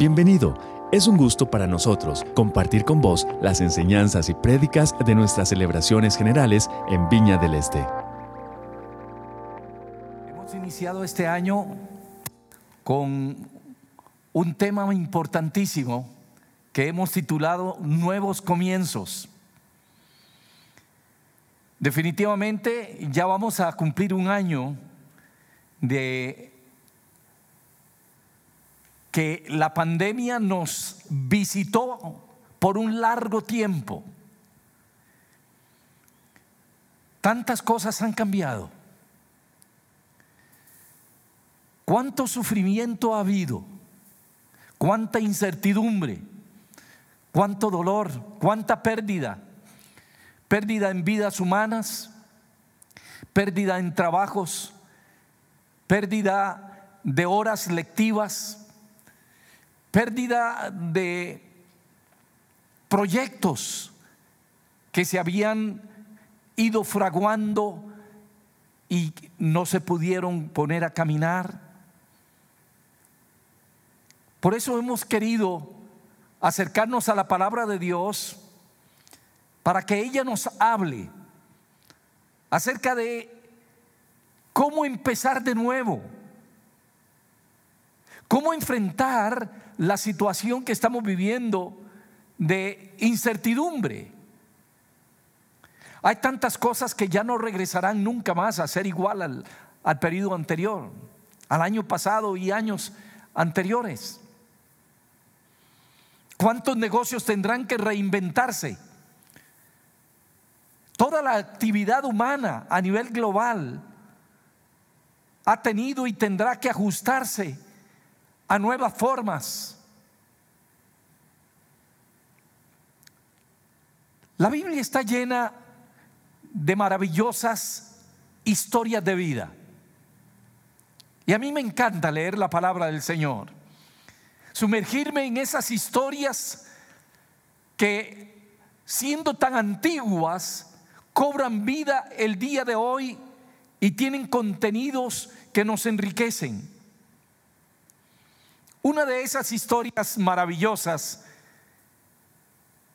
Bienvenido. Es un gusto para nosotros compartir con vos las enseñanzas y prédicas de nuestras celebraciones generales en Viña del Este. Hemos iniciado este año con un tema importantísimo que hemos titulado Nuevos Comienzos. Definitivamente ya vamos a cumplir un año de que la pandemia nos visitó por un largo tiempo. Tantas cosas han cambiado. ¿Cuánto sufrimiento ha habido? ¿Cuánta incertidumbre? ¿Cuánto dolor? ¿Cuánta pérdida? Pérdida en vidas humanas, pérdida en trabajos, pérdida de horas lectivas, pérdida de proyectos que se habían ido fraguando y no se pudieron poner a caminar. Por eso hemos querido acercarnos a la palabra de Dios para que ella nos hable acerca de cómo empezar de nuevo, cómo enfrentar la situación que estamos viviendo de incertidumbre. Hay tantas cosas que ya no regresarán nunca más a ser igual al, al periodo anterior, al año pasado y años anteriores. ¿Cuántos negocios tendrán que reinventarse? Toda la actividad humana a nivel global ha tenido y tendrá que ajustarse a nuevas formas. La Biblia está llena de maravillosas historias de vida. Y a mí me encanta leer la palabra del Señor sumergirme en esas historias que siendo tan antiguas cobran vida el día de hoy y tienen contenidos que nos enriquecen. Una de esas historias maravillosas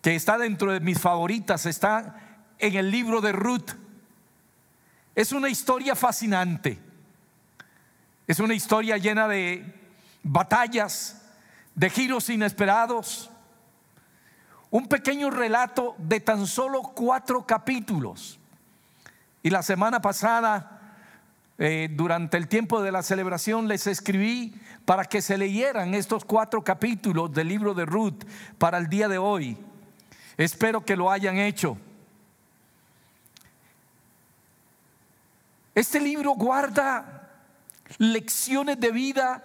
que está dentro de mis favoritas está en el libro de Ruth. Es una historia fascinante. Es una historia llena de batallas, de giros inesperados. Un pequeño relato de tan solo cuatro capítulos. Y la semana pasada, eh, durante el tiempo de la celebración, les escribí para que se leyeran estos cuatro capítulos del libro de Ruth para el día de hoy. Espero que lo hayan hecho. Este libro guarda lecciones de vida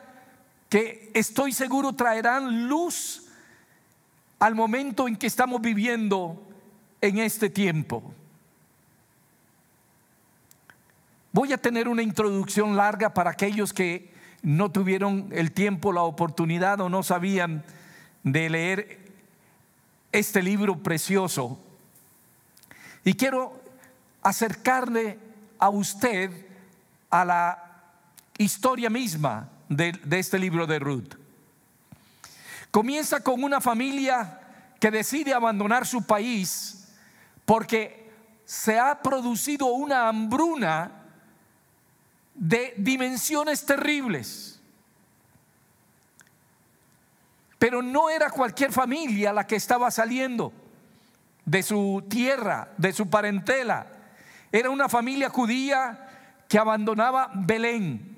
que estoy seguro traerán luz al momento en que estamos viviendo en este tiempo. Voy a tener una introducción larga para aquellos que no tuvieron el tiempo, la oportunidad o no sabían de leer este libro precioso. Y quiero acercarle a usted a la historia misma de, este libro de Ruth. Comienza con una familia que decide abandonar su país porque se ha producido una hambruna de dimensiones terribles. Pero no era cualquier familia la que estaba saliendo de su tierra, de su parentela. Era una familia judía que abandonaba Belén,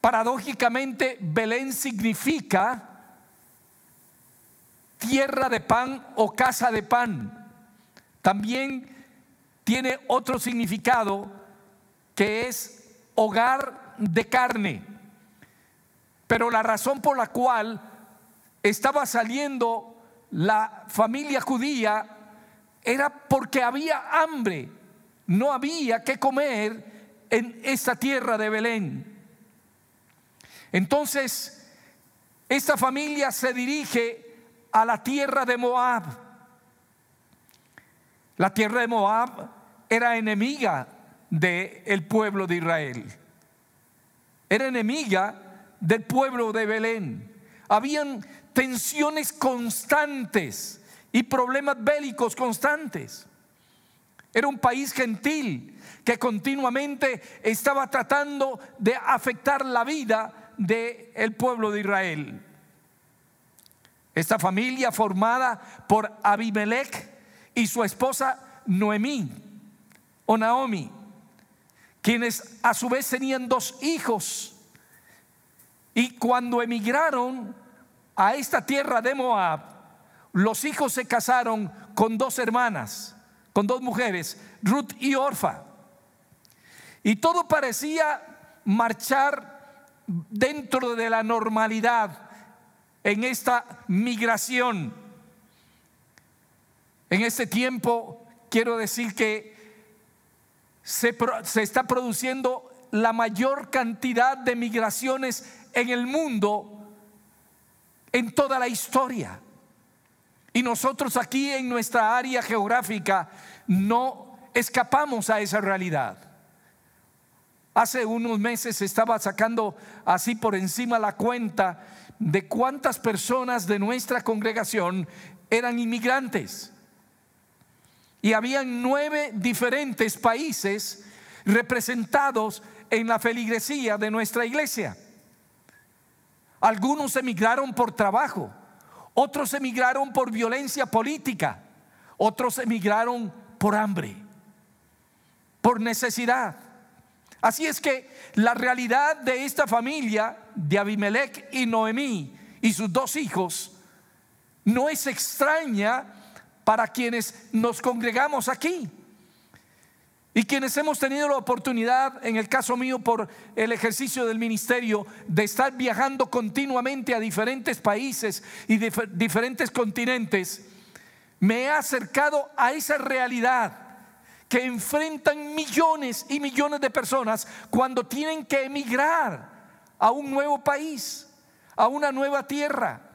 Paradójicamente, Belén significa tierra de pan o casa de pan. También tiene otro significado que es hogar de carne. Pero la razón por la cual estaba saliendo la familia judía era porque había hambre, no había que comer en esta tierra de Belén. Entonces, esta familia se dirige a la tierra de Moab. La tierra de Moab era enemiga del pueblo de Israel. Era enemiga del pueblo de Belén. Habían tensiones constantes y problemas bélicos constantes. Era un país gentil que continuamente estaba tratando de afectar la vida del pueblo de Israel. Esta familia formada por Abimelech y su esposa Noemí o Naomi, quienes a su vez tenían dos hijos. Y cuando emigraron a esta tierra de Moab, los hijos se casaron con dos hermanas, con dos mujeres, Ruth y Orfa. Y todo parecía marchar dentro de la normalidad en esta migración. En este tiempo quiero decir que se, se, está produciendo la mayor cantidad de migraciones en el mundo en toda la historia. Y nosotros aquí en nuestra área geográfica no escapamos a esa realidad. Hace unos meses estaba sacando así por encima la cuenta de cuántas personas de nuestra congregación eran inmigrantes. Y habían nueve diferentes países representados en la feligresía de nuestra iglesia. Algunos emigraron por trabajo, otros emigraron por violencia política, otros emigraron por hambre, por necesidad. Así es que la realidad de esta familia, de Abimelech y Noemí y sus dos hijos, no es extraña para quienes nos congregamos aquí. Y quienes hemos tenido la oportunidad, en el caso mío por el ejercicio del ministerio, de estar viajando continuamente a diferentes países y diferentes continentes, me he acercado a esa realidad que enfrentan millones y millones de personas cuando tienen que emigrar a un nuevo país, a una nueva tierra,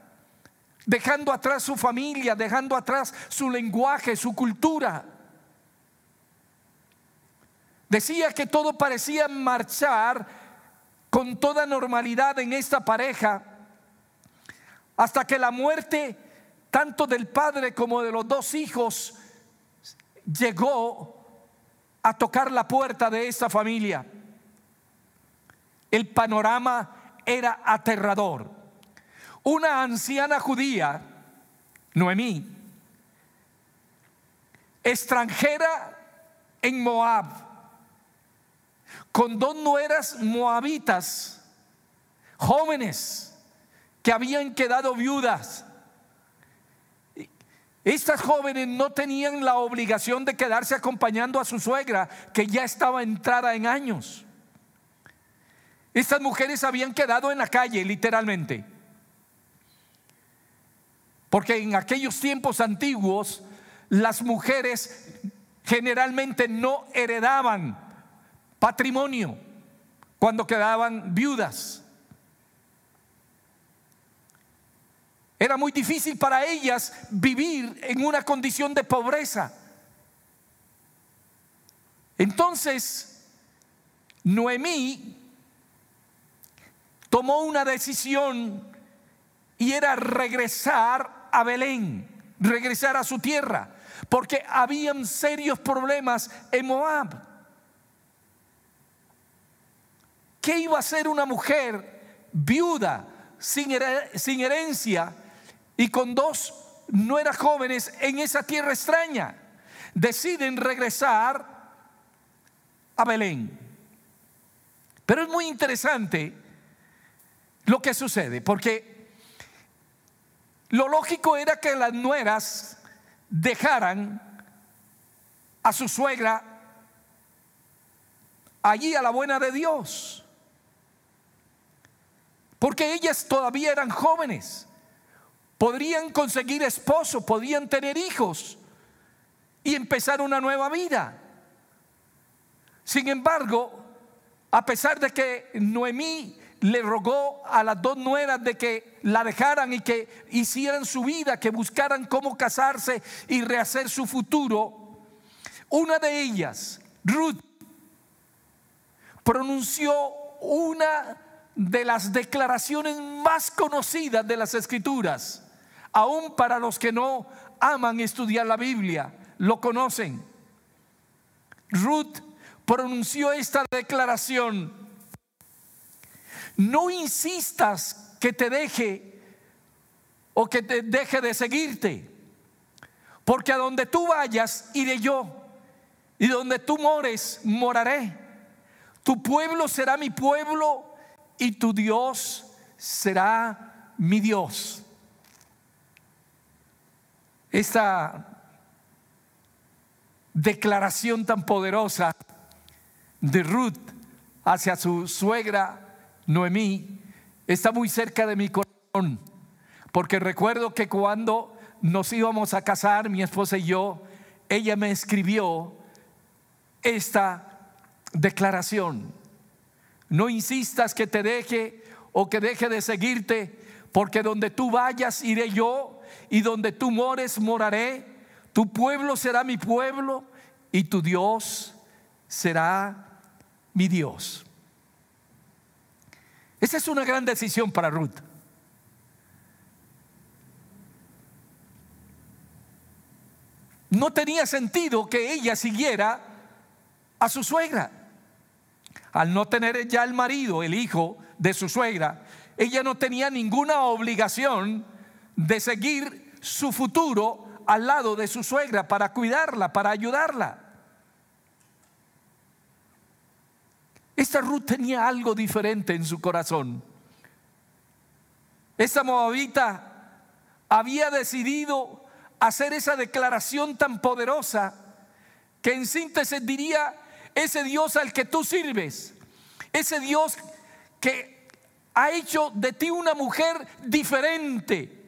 dejando atrás su familia, dejando atrás su lenguaje, su cultura. Decía que todo parecía marchar con toda normalidad en esta pareja hasta que la muerte tanto del padre como de los dos hijos llegó a tocar la puerta de esta familia. El panorama era aterrador. Una anciana judía, Noemí, extranjera en Moab, con dos nueras moabitas, jóvenes que habían quedado viudas estas jóvenes no tenían la obligación de quedarse acompañando a su suegra, que ya estaba entrada en años. Estas mujeres habían quedado en la calle, literalmente. Porque en aquellos tiempos antiguos, las mujeres generalmente no heredaban patrimonio cuando quedaban viudas. Era muy difícil para ellas vivir en una condición de pobreza. Entonces, Noemí tomó una decisión y era regresar a Belén, regresar a su tierra, porque habían serios problemas en Moab. ¿Qué iba a hacer una mujer viuda, sin, herencia, y con dos no eran jóvenes en esa tierra extraña. Deciden regresar a Belén. Pero es muy interesante lo que sucede, porque lo lógico era que las nueras dejaran a su suegra allí a la buena de Dios, porque ellas todavía eran jóvenes podrían conseguir esposo, podían tener hijos y empezar una nueva vida. Sin embargo, a pesar de que Noemí le rogó a las dos nueras de que la dejaran y que hicieran su vida, que buscaran cómo casarse y rehacer su futuro, una de ellas, Ruth, pronunció una de las declaraciones más conocidas de las escrituras, aún para los que no aman estudiar la Biblia, lo conocen. Ruth pronunció esta declaración. No insistas que te deje o que te deje de seguirte, porque a donde tú vayas iré yo, y donde tú mores moraré. Tu pueblo será mi pueblo y tu Dios será mi Dios. Esta declaración tan poderosa de Ruth hacia su suegra Noemí está muy cerca de mi corazón, porque recuerdo que cuando nos íbamos a casar, mi esposa y yo, ella me escribió esta declaración. No insistas que te deje o que deje de seguirte, porque donde tú vayas iré yo y donde tú mores moraré. Tu pueblo será mi pueblo y tu Dios será mi Dios. Esa es una gran decisión para Ruth. No tenía sentido que ella siguiera a su suegra. Al no tener ya el marido, el hijo de su suegra, ella no tenía ninguna obligación de seguir su futuro al lado de su suegra para cuidarla, para ayudarla. Esta Ruth tenía algo diferente en su corazón. Esta moabita había decidido hacer esa declaración tan poderosa que en síntesis diría, ese Dios al que tú sirves, ese Dios que ha hecho de ti una mujer diferente,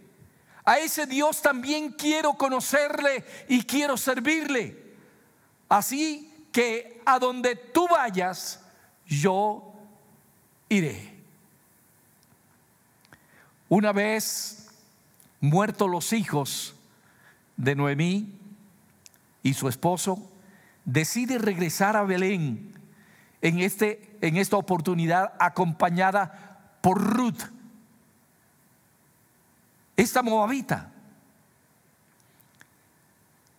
a ese Dios también quiero conocerle y quiero servirle. Así que a donde tú vayas, yo iré. Una vez muertos los hijos de Noemí y su esposo, decide regresar a Belén en, este, en esta oportunidad acompañada por Ruth, esta moabita.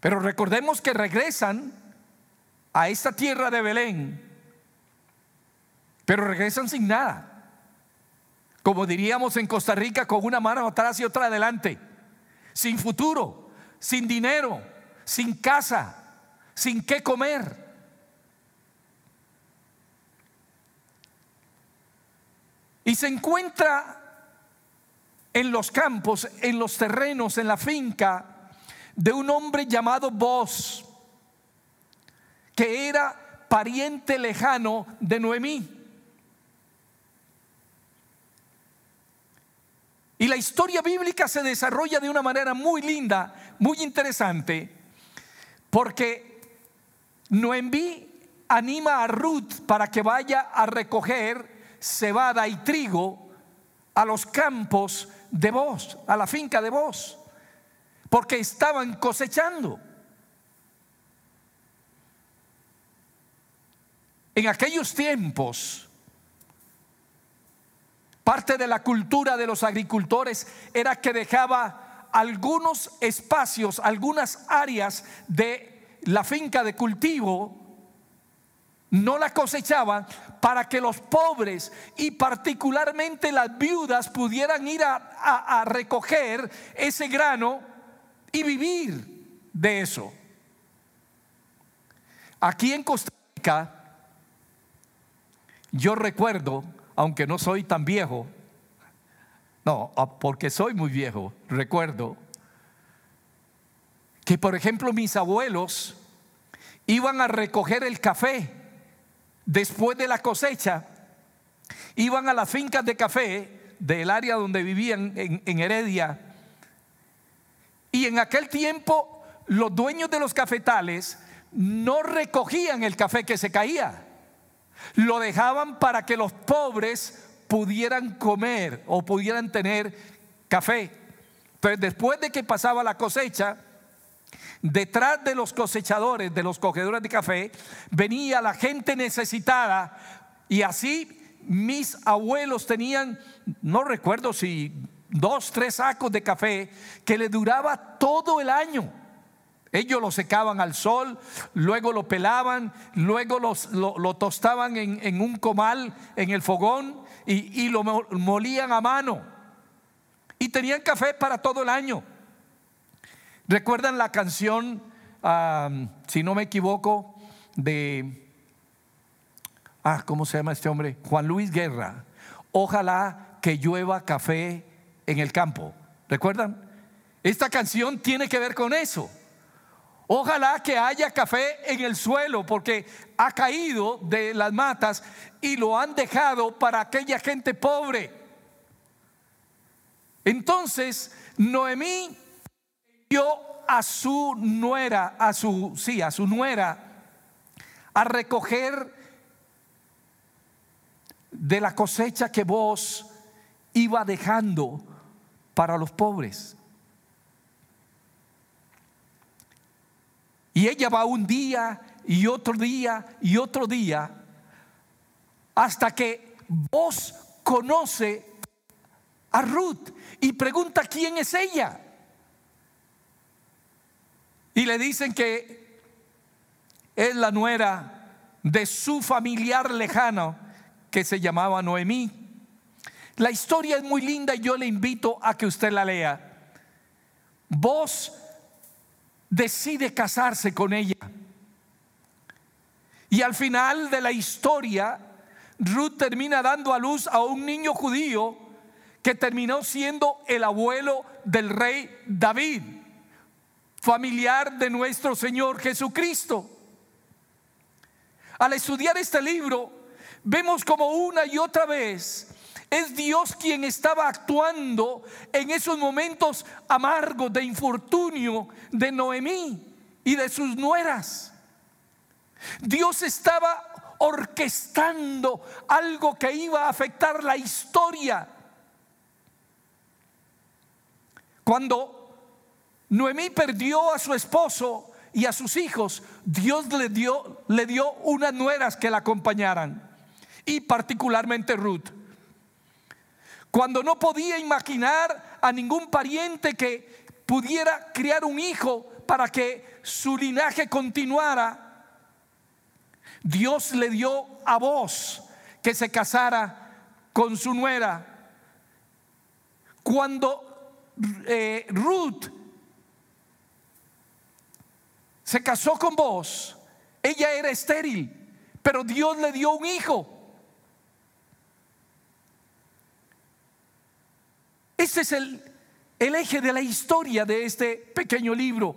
Pero recordemos que regresan a esta tierra de Belén, pero regresan sin nada. Como diríamos en Costa Rica, con una mano atrás y otra adelante, sin futuro, sin dinero, sin casa, sin qué comer. Y se encuentra en los campos, en los terrenos, en la finca de un hombre llamado Boz, que era pariente lejano de Noemí. Y la historia bíblica se desarrolla de una manera muy linda, muy interesante, porque Noemí anima a Ruth para que vaya a recoger cebada y trigo a los campos de vos, a la finca de vos, porque estaban cosechando. En aquellos tiempos, parte de la cultura de los agricultores era que dejaba algunos espacios, algunas áreas de la finca de cultivo, no la cosechaban para que los pobres y particularmente las viudas pudieran ir a, recoger ese grano y vivir de eso. Aquí en Costa Rica, yo recuerdo, aunque no soy tan viejo, no, porque soy muy viejo, recuerdo que por ejemplo mis abuelos iban a recoger el café después de la cosecha, iban a las fincas de café del área donde vivían en, Heredia, y en aquel tiempo los dueños de los cafetales no recogían el café que se caía, lo dejaban para que los pobres pudieran comer o pudieran tener café. Entonces después de que pasaba la cosecha, Detrás de los cosechadores, de los cogedores de café, venía la gente necesitada y así mis abuelos tenían, no recuerdo si dos, tres sacos de café que le duraba todo el año. Ellos lo secaban al sol, luego lo pelaban, luego lo, tostaban en, un comal, en el fogón, y, lo molían a mano. Y tenían café para todo el año. ¿Recuerdan la canción, si no me equivoco, de, ah, ¿cómo se llama este hombre? Juan Luis Guerra. Ojalá que llueva café en el campo. ¿Recuerdan? Esta canción tiene que ver con eso. Ojalá que haya café en el suelo porque ha caído de las matas y lo han dejado para aquella gente pobre. Entonces, Noemí dio a su nuera, a su, sí, a su nuera, a recoger de la cosecha que vos iba dejando para los pobres. Ella va un día y otro día y otro día hasta que vos conoce a Ruth y pregunta quién es ella. Y le dicen que es la nuera de su familiar lejano que se llamaba Noemí. La historia es muy linda y yo le invito a que usted la lea. Vos decide casarse con ella. Y al final de la historia, Ruth termina dando a luz a un niño judío que terminó siendo el abuelo del rey David, familiar de nuestro Señor Jesucristo. Al estudiar este libro, vemos como una y otra vez es Dios quien estaba actuando en esos momentos amargos de infortunio de Noemí y de sus nueras. Dios estaba orquestando algo que iba a afectar la historia. Cuando Noemí perdió a su esposo y a sus hijos, Dios le dio, le dio unas nueras que la acompañaran, y particularmente Ruth cuando no podía imaginar a ningún pariente que pudiera criar un hijo para que su linaje continuara, Dios le dio a vos que se casara con su nuera. Cuando eh, Ruth se casó con vos, ella era estéril, pero Dios le dio un hijo. Ese es el, el eje de la historia de este pequeño libro,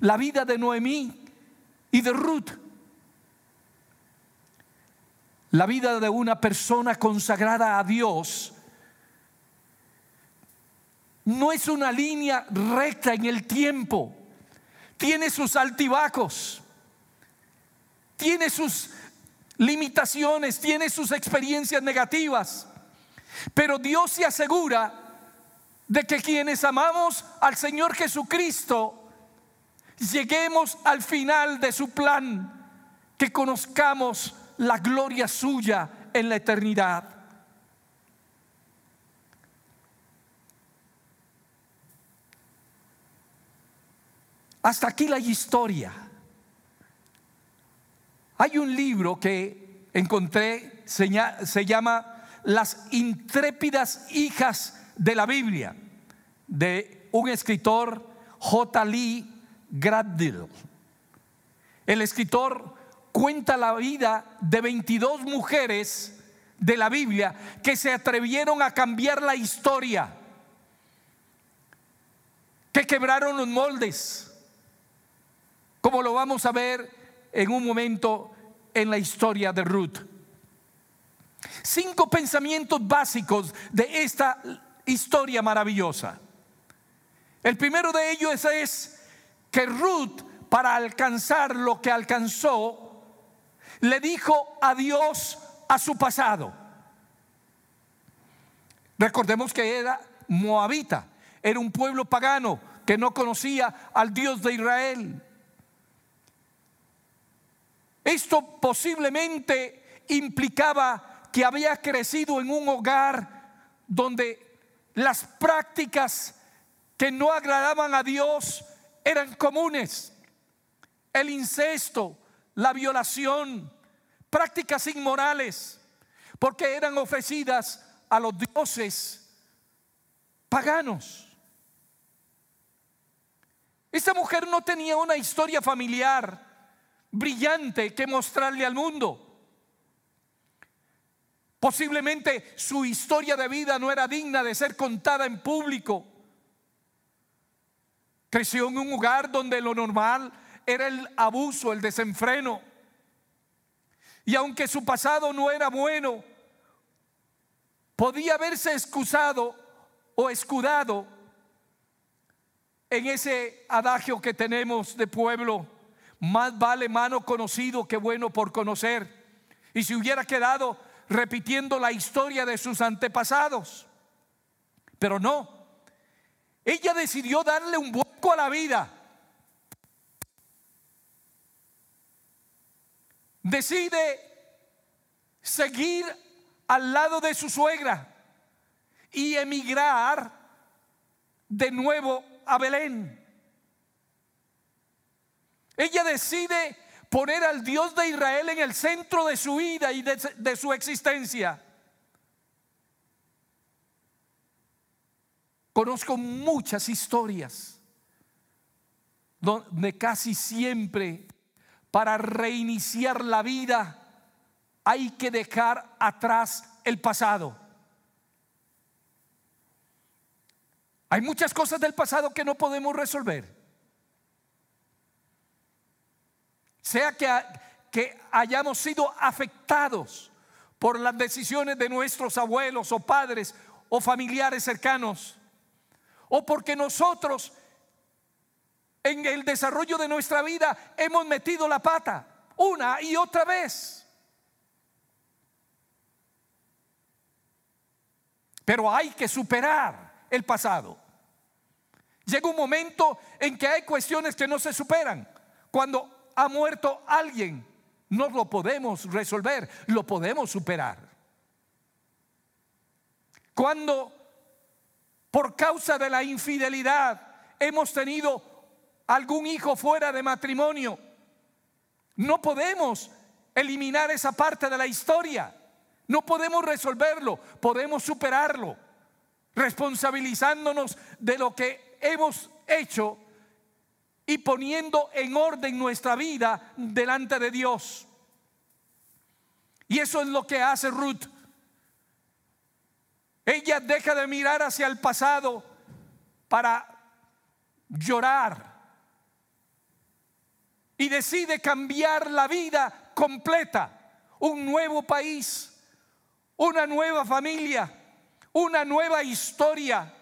la vida de Noemí y de Ruth. La vida de una persona consagrada a Dios no es una línea recta en el tiempo. Tiene sus altibajos, tiene sus limitaciones, tiene sus experiencias negativas. Pero Dios se asegura de que quienes amamos al Señor Jesucristo lleguemos al final de su plan, que conozcamos la gloria suya en la eternidad. Hasta aquí la historia. Hay un libro que encontré, se llama Las intrépidas hijas de la Biblia de un escritor J. Lee Graddill. El escritor cuenta la vida de 22 mujeres de la Biblia que se atrevieron a cambiar la historia, que quebraron los moldes, como lo vamos a ver en un momento en la historia de Ruth. Cinco pensamientos básicos de esta historia maravillosa. El primero de ellos es que Ruth, para alcanzar lo que alcanzó, le dijo adiós a su pasado. Recordemos que era moabita, era un pueblo pagano que no conocía al Dios de Israel. Esto posiblemente implicaba que había crecido en un hogar donde las prácticas que no agradaban a Dios eran comunes. El incesto, la violación, prácticas inmorales, porque eran ofrecidas a los dioses paganos. Esta mujer no tenía una historia familiar brillante que mostrarle al mundo. Posiblemente su historia de vida no era digna de ser contada en público. Creció en un lugar donde lo normal era el abuso, el desenfreno. Y aunque su pasado no era bueno, podía haberse excusado o escudado en ese adagio que tenemos de pueblo, más vale mano conocido que bueno por conocer. Y si hubiera quedado repitiendo la historia de sus antepasados. Pero no, ella decidió darle un vuelco a la vida. Decide seguir al lado de su suegra y emigrar de nuevo a Belén. Ella decide poner al Dios de Israel en el centro de su vida y de, su existencia. Conozco muchas historias donde casi siempre para reiniciar la vida hay que dejar atrás el pasado. Hay muchas cosas del pasado que no podemos resolver. Sea que, hayamos sido afectados por las decisiones de nuestros abuelos o padres o familiares cercanos, o porque nosotros en el desarrollo de nuestra vida hemos metido la pata una y otra vez. Pero hay que superar el pasado. Llega un momento en que hay cuestiones que no se superan. Cuando ha muerto alguien, no lo podemos resolver, lo podemos superar. Cuando por causa de la infidelidad hemos tenido algún hijo fuera de matrimonio, no podemos eliminar esa parte de la historia. No podemos resolverlo, podemos superarlo, responsabilizándonos de lo que hemos hecho y poniendo en orden nuestra vida delante de Dios. Y eso es lo que hace Ruth. Ella deja de mirar hacia el pasado para llorar y decide cambiar la vida completa, un nuevo país, una nueva familia, una nueva historia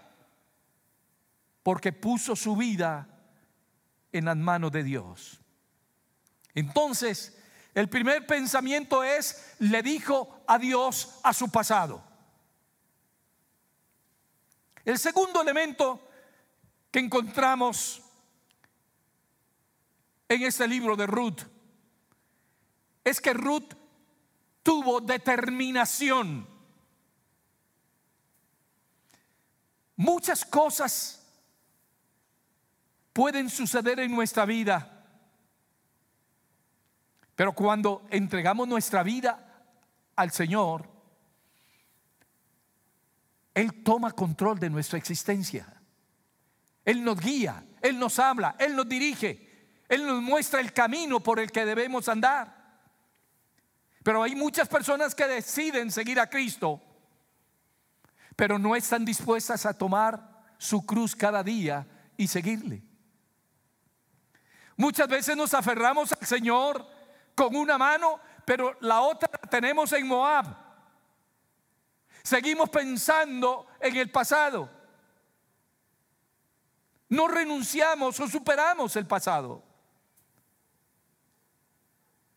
porque puso su vida en las manos de Dios. Entonces, el primer pensamiento es, le dijo adiós a su pasado. El segundo elemento que encontramos en este libro de Ruth es que Ruth tuvo determinación. Muchas cosas pueden suceder en nuestra vida. Pero cuando entregamos nuestra vida al Señor, Él toma control de nuestra existencia. Él nos guía, Él nos habla, Él nos dirige, Él nos muestra el camino por el que debemos andar. Pero hay muchas personas que deciden seguir a Cristo, pero no están dispuestas a tomar su cruz cada día y seguirle. Muchas veces nos aferramos al Señor con una mano, pero la otra la tenemos en Moab. Seguimos pensando en el pasado. No renunciamos o superamos el pasado.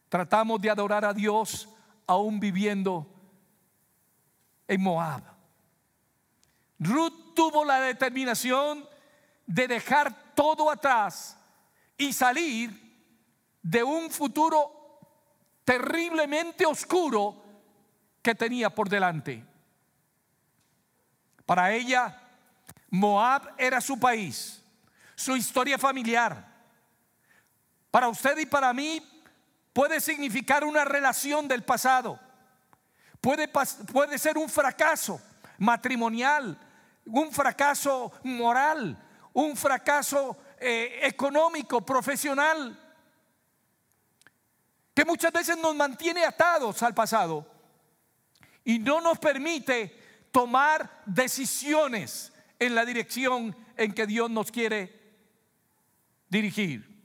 Tratamos de adorar a Dios aún viviendo en Moab. Ruth tuvo la determinación de dejar todo atrás y salir de un futuro terriblemente oscuro que tenía por delante. Para ella, Moab era su país, su historia familiar. Para usted y para mí puede significar una relación del pasado. Puede, puede ser un fracaso matrimonial, un fracaso moral, un fracaso eh, económico, profesional, que muchas veces nos mantiene atados al pasado y no nos permite tomar decisiones en la dirección en que Dios nos quiere dirigir.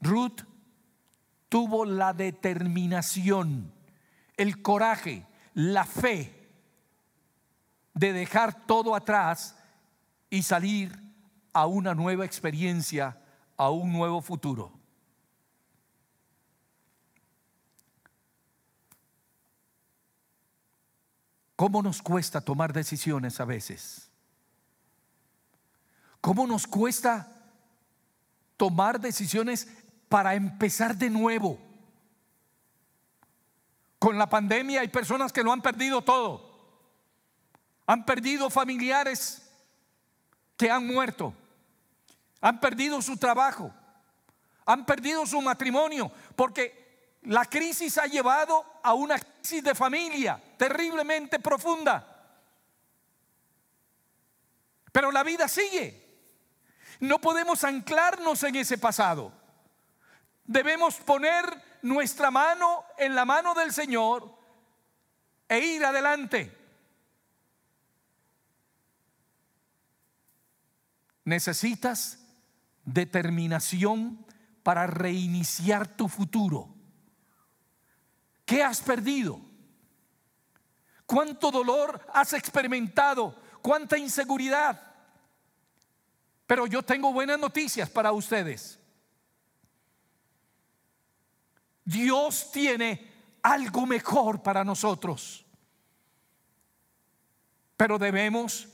Ruth tuvo la determinación, el coraje, la fe de dejar todo atrás y salir a una nueva experiencia, a un nuevo futuro. ¿Cómo nos cuesta tomar decisiones a veces? ¿Cómo nos cuesta tomar decisiones para empezar de nuevo? Con la pandemia hay personas que lo han perdido todo. Han perdido familiares que han muerto. Han perdido su trabajo. Han perdido su matrimonio. Porque la crisis ha llevado a una crisis de familia terriblemente profunda. Pero la vida sigue. No podemos anclarnos en ese pasado. Debemos poner nuestra mano en la mano del Señor e ir adelante. Necesitas determinación para reiniciar tu futuro. ¿Qué has perdido? ¿Cuánto dolor has experimentado? ¿Cuánta inseguridad? Pero yo tengo buenas noticias para ustedes. Dios tiene algo mejor para nosotros. Pero debemos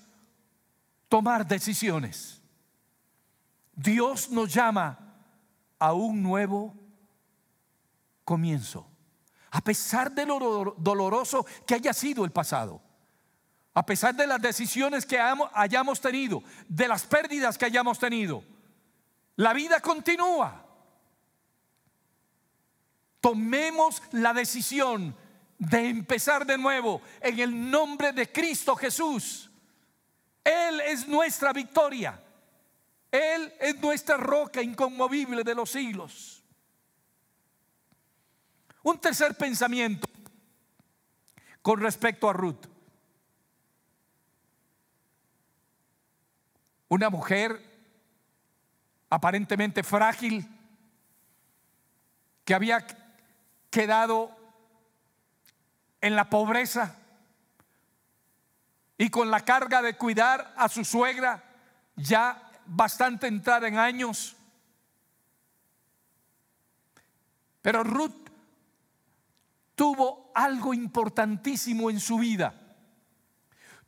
tomar decisiones. Dios nos llama a un nuevo comienzo. A pesar de lo doloroso que haya sido el pasado, a pesar de las decisiones que hayamos tenido, de las pérdidas que hayamos tenido, la vida continúa. Tomemos la decisión de empezar de nuevo en el nombre de Cristo Jesús. Él es nuestra victoria. Él es nuestra roca inconmovible de los siglos. Un tercer pensamiento con respecto a Ruth. Una mujer aparentemente frágil que había quedado en la pobreza y con la carga de cuidar a su suegra ya bastante entrada en años. Pero Ruth tuvo algo importantísimo en su vida.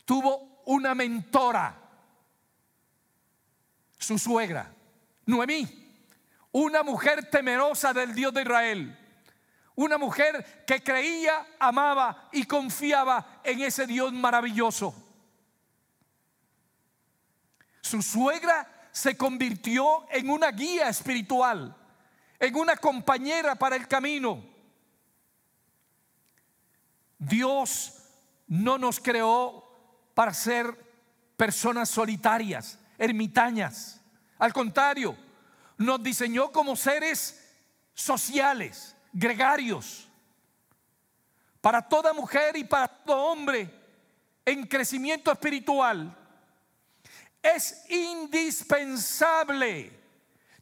Tuvo una mentora, su suegra, Noemí, una mujer temerosa del Dios de Israel. Una mujer que creía, amaba y confiaba en ese Dios maravilloso. Su suegra se convirtió en una guía espiritual, en una compañera para el camino. Dios no nos creó para ser personas solitarias, ermitañas. Al contrario, nos diseñó como seres sociales, gregarios. Para toda mujer y para todo hombre en crecimiento espiritual es indispensable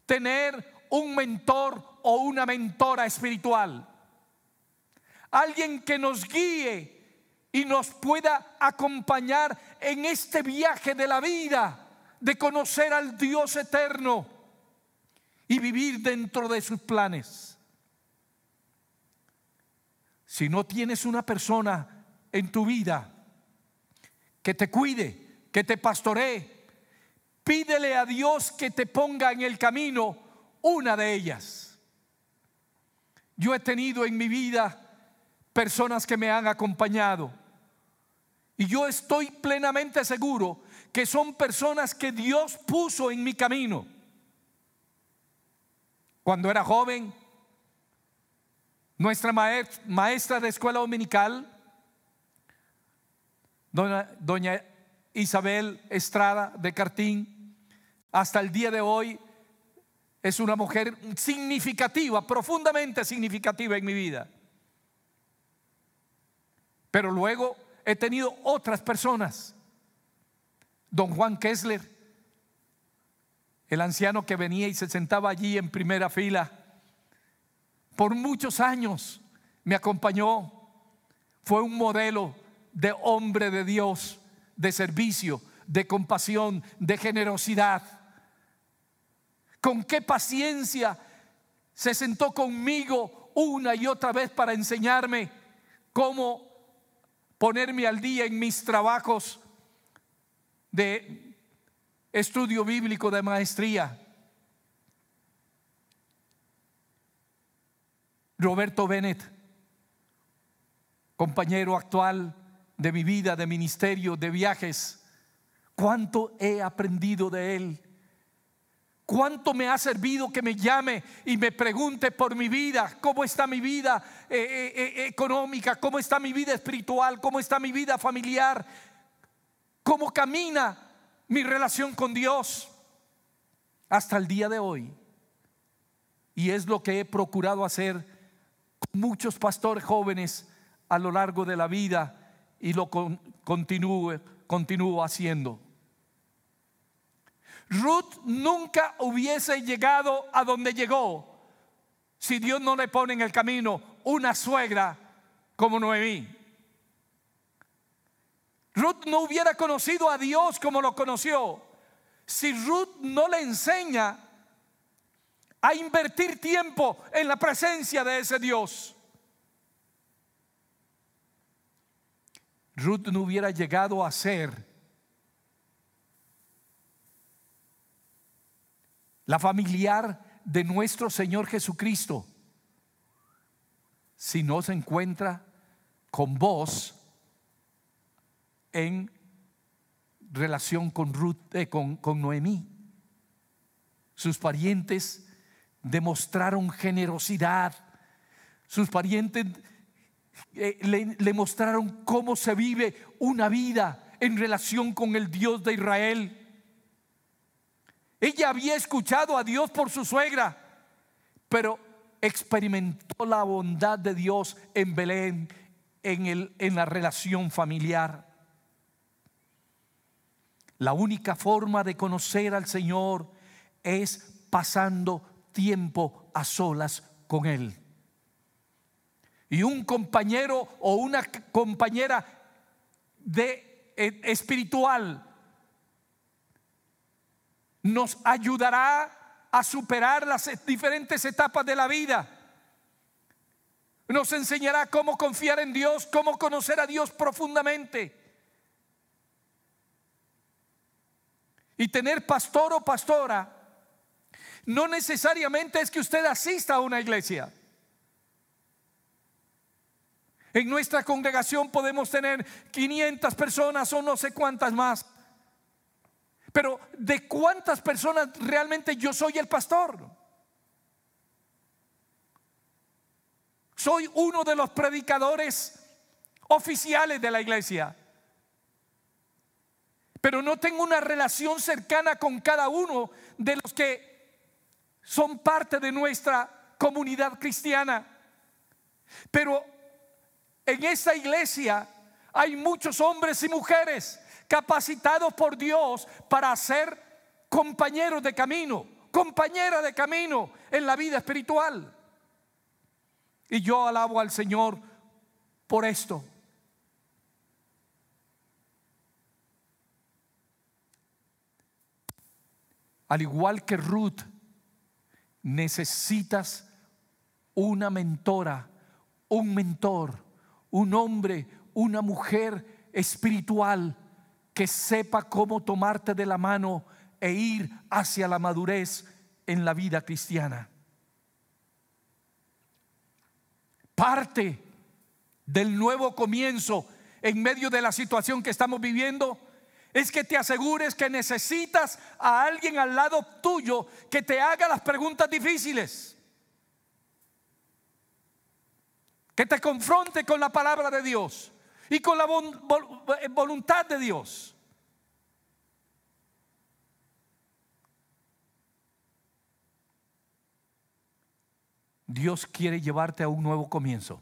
tener un mentor o una mentora espiritual. Alguien que nos guíe y nos pueda acompañar en este viaje de la vida, de conocer al Dios eterno y vivir dentro de sus planes. Si no tienes una persona en tu vida que te cuide, que te pastoree, Pídele a Dios que te ponga en el camino una de ellas. Yo he tenido en mi vida personas que me han acompañado. Y yo estoy plenamente seguro que son personas que Dios puso en mi camino. Cuando era joven, nuestra maestra de escuela dominical, doña, Isabel Estrada de Cartín, hasta el día de hoy es una mujer significativa, profundamente significativa en mi vida. Pero luego he tenido otras personas. Don Juan Kessler, el anciano que venía y se sentaba allí en primera fila, por muchos años me acompañó. Fue un modelo de hombre de Dios, de servicio, de compasión, de generosidad. Con qué paciencia se sentó conmigo una y otra vez para enseñarme cómo ponerme al día en mis trabajos de estudio bíblico de maestría. Roberto Bennett, compañero actual de mi vida, de ministerio, de viajes, cuánto he aprendido de él. ¿Cuánto me ha servido que me llame y me pregunte por mi vida? ¿Cómo está mi vida eh, eh, eh, económica? ¿Cómo está mi vida espiritual? ¿Cómo está mi vida familiar? ¿Cómo camina mi relación con Dios? Hasta el día de hoy. Y es lo que he procurado hacer con muchos pastores jóvenes a lo largo de la vida y lo continúo, continúo haciendo. Ruth nunca hubiese llegado a donde llegó si Dios no le pone en el camino una suegra como Noemí. Ruth no hubiera conocido a Dios como lo conoció si Ruth no le enseña a invertir tiempo en la presencia de ese Dios. Ruth no hubiera llegado a ser la familiar de nuestro Señor Jesucristo, si no se encuentra con vos en relación con Ruth, eh, con, Noemí. Sus parientes demostraron generosidad. Sus parientes eh, le mostraron cómo se vive una vida en relación con el Dios de Israel. Ella había escuchado a Dios por su suegra, pero experimentó la bondad de Dios en Belén, en, el, en la relación familiar. La única forma de conocer al Señor es pasando tiempo a solas con Él. Y un compañero o una compañera de eh, espiritual nos ayudará a superar las diferentes etapas de la vida. Nos enseñará cómo confiar en Dios, cómo conocer a Dios profundamente. Y tener pastor o pastora no necesariamente es que usted asista a una iglesia. En nuestra congregación podemos tener 500 personas o no sé cuántas más. Pero ¿de cuántas personas realmente yo soy el pastor? Soy uno de los predicadores oficiales de la iglesia. Pero no tengo una relación cercana con cada uno de los que son parte de nuestra comunidad cristiana. Pero en esa iglesia hay muchos hombres y mujeres capacitados por Dios para ser compañeros de camino, compañera de camino en la vida espiritual. Y yo alabo al Señor por esto. Al igual que Ruth, necesitas una mentora, un mentor, un hombre, una mujer espiritual que sepa cómo tomarte de la mano e ir hacia la madurez en la vida cristiana. Parte del nuevo comienzo en medio de la situación que estamos viviendo es que te asegures que necesitas a alguien al lado tuyo que te haga las preguntas difíciles. Que te confronte con la palabra de Dios y con la voluntad de Dios. Dios quiere llevarte a un nuevo comienzo.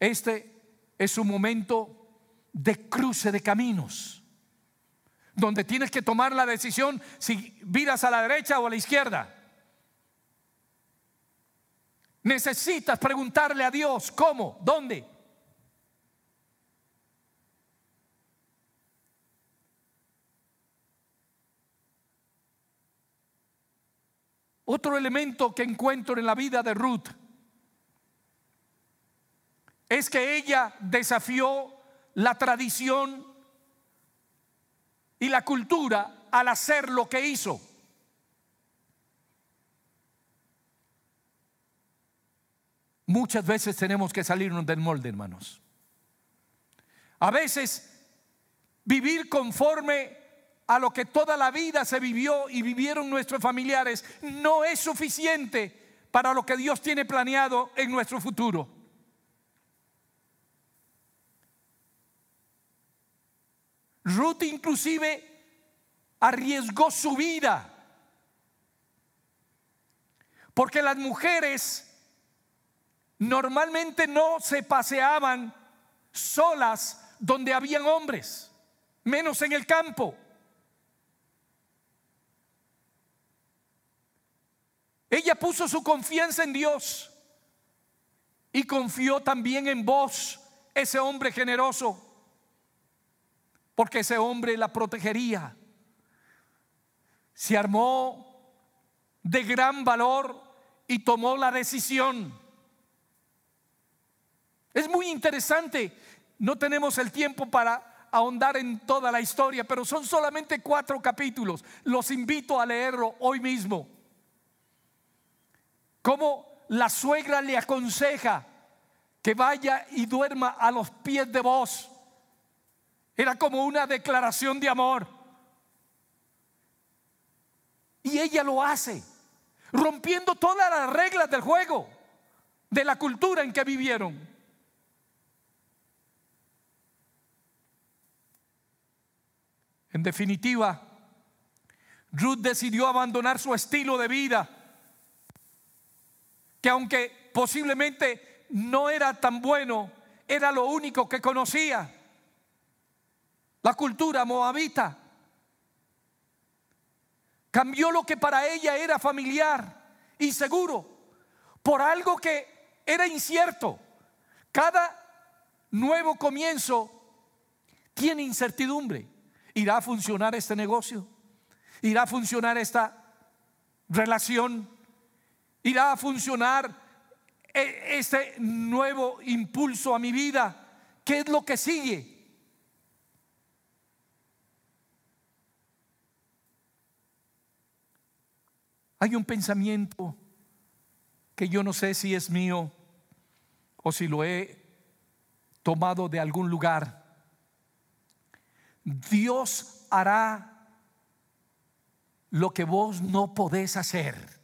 Este es un momento de cruce de caminos, donde tienes que tomar la decisión si viras a la derecha o a la izquierda. Necesitas preguntarle a Dios cómo, dónde. Otro elemento que encuentro en la vida de Ruth es que ella desafió la tradición y la cultura al hacer lo que hizo. Muchas veces tenemos que salirnos del molde, hermanos. A veces vivir conforme a lo que toda la vida se vivió y vivieron nuestros familiares no es suficiente para lo que Dios tiene planeado en nuestro futuro. Ruth inclusive arriesgó su vida. Porque las mujeres normalmente no se paseaban solas donde habían hombres, menos en el campo. Ella puso su confianza en Dios y confió también en vos, ese hombre generoso porque ese hombre la protegería. Se armó de gran valor y tomó la decisión. Es muy interesante, no tenemos el tiempo para ahondar en toda la historia, pero son solamente cuatro capítulos. Los invito a leerlo hoy mismo. Cómo la suegra le aconseja que vaya y duerma a los pies de vos era como una declaración de amor. Y ella lo hace, rompiendo todas las reglas del juego, de la cultura en que vivieron. En definitiva, Ruth decidió abandonar su estilo de vida, que aunque posiblemente no era tan bueno, era lo único que conocía la cultura moabita. Cambió lo que para ella era familiar y seguro por algo que era incierto. Cada nuevo comienzo tiene incertidumbre. ¿Irá a funcionar este negocio? ¿Irá a funcionar esta relación? ¿Irá a funcionar e-, este nuevo impulso a mi vida? ¿Qué es lo que sigue? Hay un pensamiento que yo no sé si es mío o si lo he tomado de algún lugar. Dios hará lo que vos no podés hacer.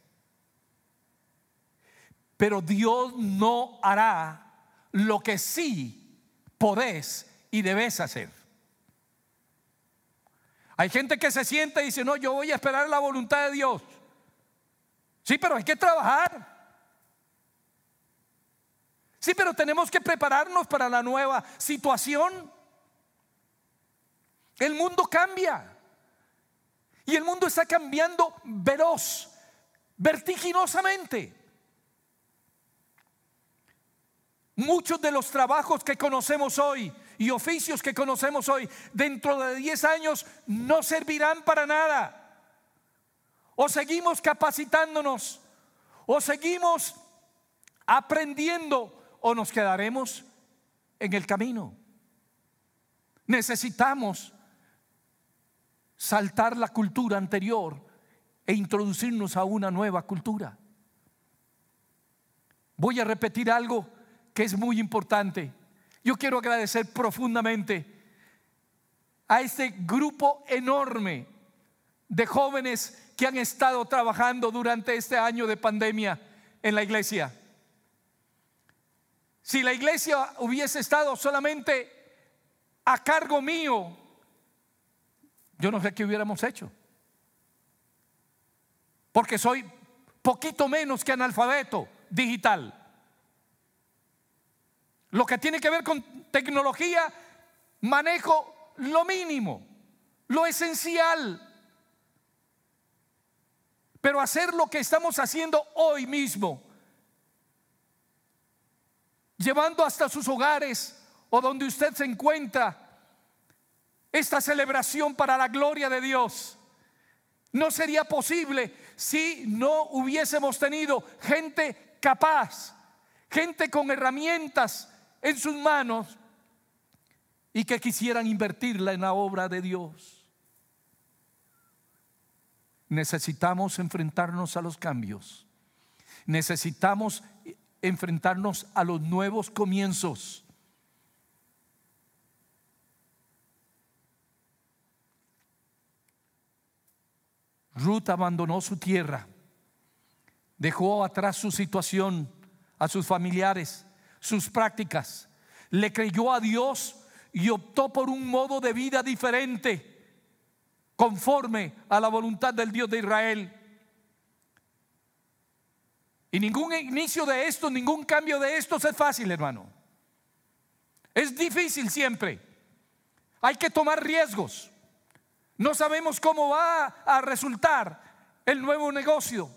Pero Dios no hará lo que sí podés y debes hacer. Hay gente que se siente y dice, no, yo voy a esperar la voluntad de Dios. Sí, pero hay que trabajar. Sí, pero tenemos que prepararnos para la nueva situación. El mundo cambia. Y el mundo está cambiando veloz, vertiginosamente. Muchos de los trabajos que conocemos hoy y oficios que conocemos hoy, dentro de 10 años no servirán para nada. O seguimos capacitándonos, o seguimos aprendiendo, o nos quedaremos en el camino. Necesitamos saltar la cultura anterior e introducirnos a una nueva cultura. Voy a repetir algo que es muy importante. Yo quiero agradecer profundamente a este grupo enorme de jóvenes que han estado trabajando durante este año de pandemia en la iglesia. Si la iglesia hubiese estado solamente a cargo mío, yo no sé qué hubiéramos hecho. Porque soy poquito menos que analfabeto digital. Lo que tiene que ver con tecnología, manejo lo mínimo, lo esencial. Pero hacer lo que estamos haciendo hoy mismo, llevando hasta sus hogares o donde usted se encuentra esta celebración para la gloria de Dios, no sería posible si no hubiésemos tenido gente capaz, gente con herramientas en sus manos y que quisieran invertirla en la obra de Dios. Necesitamos enfrentarnos a los cambios. Necesitamos enfrentarnos a los nuevos comienzos. Ruth abandonó su tierra, dejó atrás su situación, a sus familiares, sus prácticas, le creyó a Dios y optó por un modo de vida diferente, conforme a la voluntad del Dios de Israel. Y ningún inicio de esto, ningún cambio de esto es fácil, hermano. Es difícil siempre. Hay que tomar riesgos. No sabemos cómo va a resultar el nuevo negocio.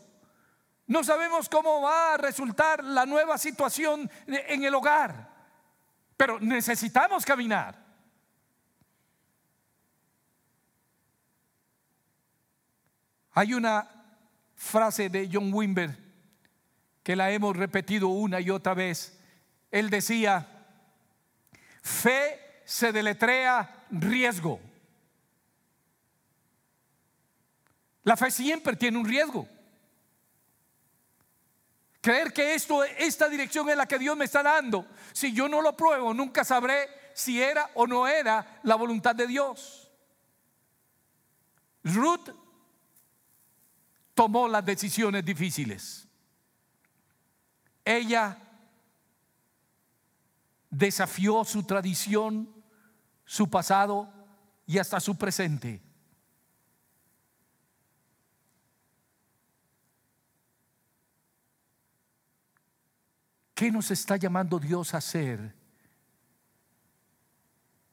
No sabemos cómo va a resultar la nueva situación en el hogar. Pero necesitamos caminar. Hay una frase de John Wimber que la hemos repetido una y otra vez. Él decía, fe se deletrea riesgo. La fe siempre tiene un riesgo. Creer que esto, esta dirección es la que Dios me está dando. Si yo no lo pruebo, nunca sabré si era o no era la voluntad de Dios. Ruth tomó las decisiones difíciles. Ella desafió su tradición, su pasado y hasta su presente. ¿Qué nos está llamando Dios a hacer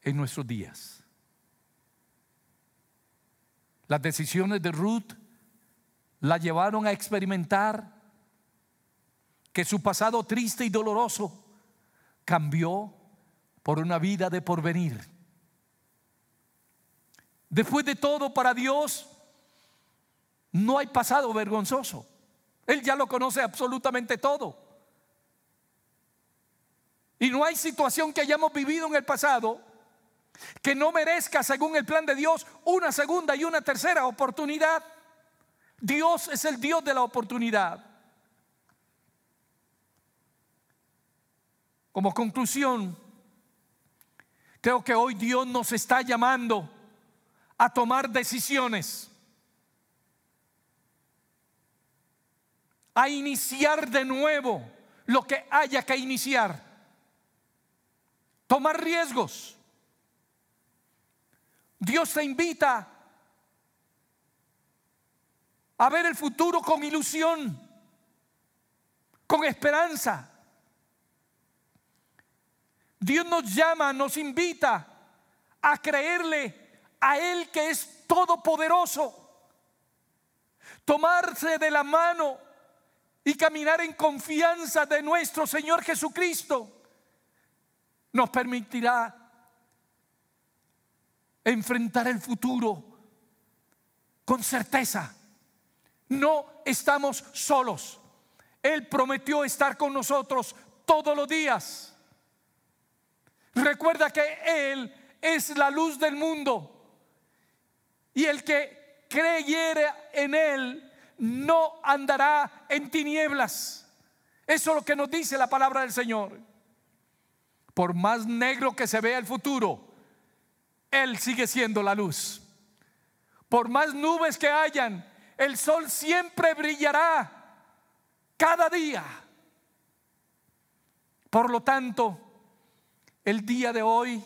en nuestros días? Las decisiones de Ruth la llevaron a experimentar que su pasado triste y doloroso cambió por una vida de porvenir. Después de todo, para Dios no hay pasado vergonzoso. Él ya lo conoce absolutamente todo. Y no hay situación que hayamos vivido en el pasado que no merezca, según el plan de Dios, una segunda y una tercera oportunidad. Dios es el Dios de la oportunidad. Como conclusión, creo que hoy Dios nos está llamando a tomar decisiones, a iniciar de nuevo lo que haya que iniciar tomar riesgos. Dios te invita a ver el futuro con ilusión, con esperanza. Dios nos llama, nos invita a creerle a Él que es todopoderoso. Tomarse de la mano y caminar en confianza de nuestro Señor Jesucristo nos permitirá enfrentar el futuro con certeza. No estamos solos. Él prometió estar con nosotros todos los días. Recuerda que Él es la luz del mundo. Y el que creyere en Él no andará en tinieblas. Eso es lo que nos dice la palabra del Señor. Por más negro que se vea el futuro, Él sigue siendo la luz. Por más nubes que hayan, el sol siempre brillará cada día. Por lo tanto, el día de hoy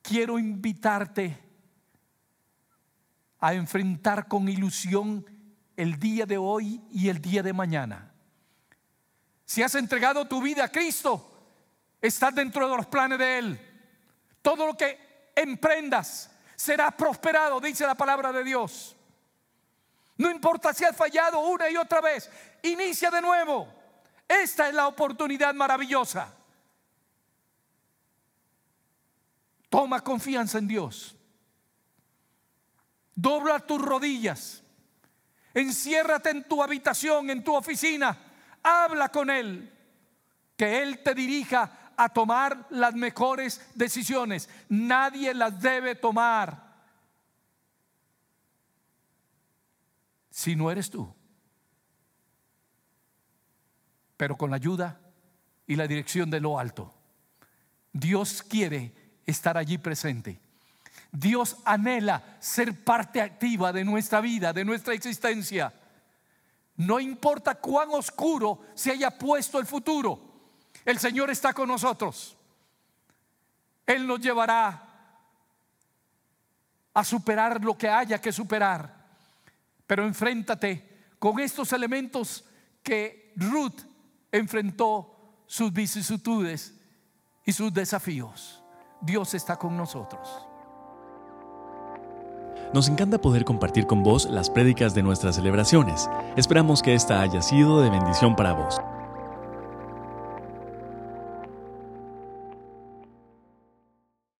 quiero invitarte a enfrentar con ilusión el día de hoy y el día de mañana. Si has entregado tu vida a Cristo, estás dentro de los planes de Él. Todo lo que emprendas será prosperado, dice la palabra de Dios. No importa si has fallado una y otra vez, inicia de nuevo. Esta es la oportunidad maravillosa. Toma confianza en Dios. Dobla tus rodillas. Enciérrate en tu habitación, en tu oficina. Habla con Él. Que Él te dirija a tomar las mejores decisiones. Nadie las debe tomar si no eres tú. Pero con la ayuda y la dirección de lo alto. Dios quiere estar allí presente. Dios anhela ser parte activa de nuestra vida, de nuestra existencia. No importa cuán oscuro se haya puesto el futuro, el Señor está con nosotros. Él nos llevará a superar lo que haya que superar. Pero enfréntate con estos elementos que Ruth enfrentó sus vicisitudes y sus desafíos. Dios está con nosotros. Nos encanta poder compartir con vos las prédicas de nuestras celebraciones. Esperamos que esta haya sido de bendición para vos.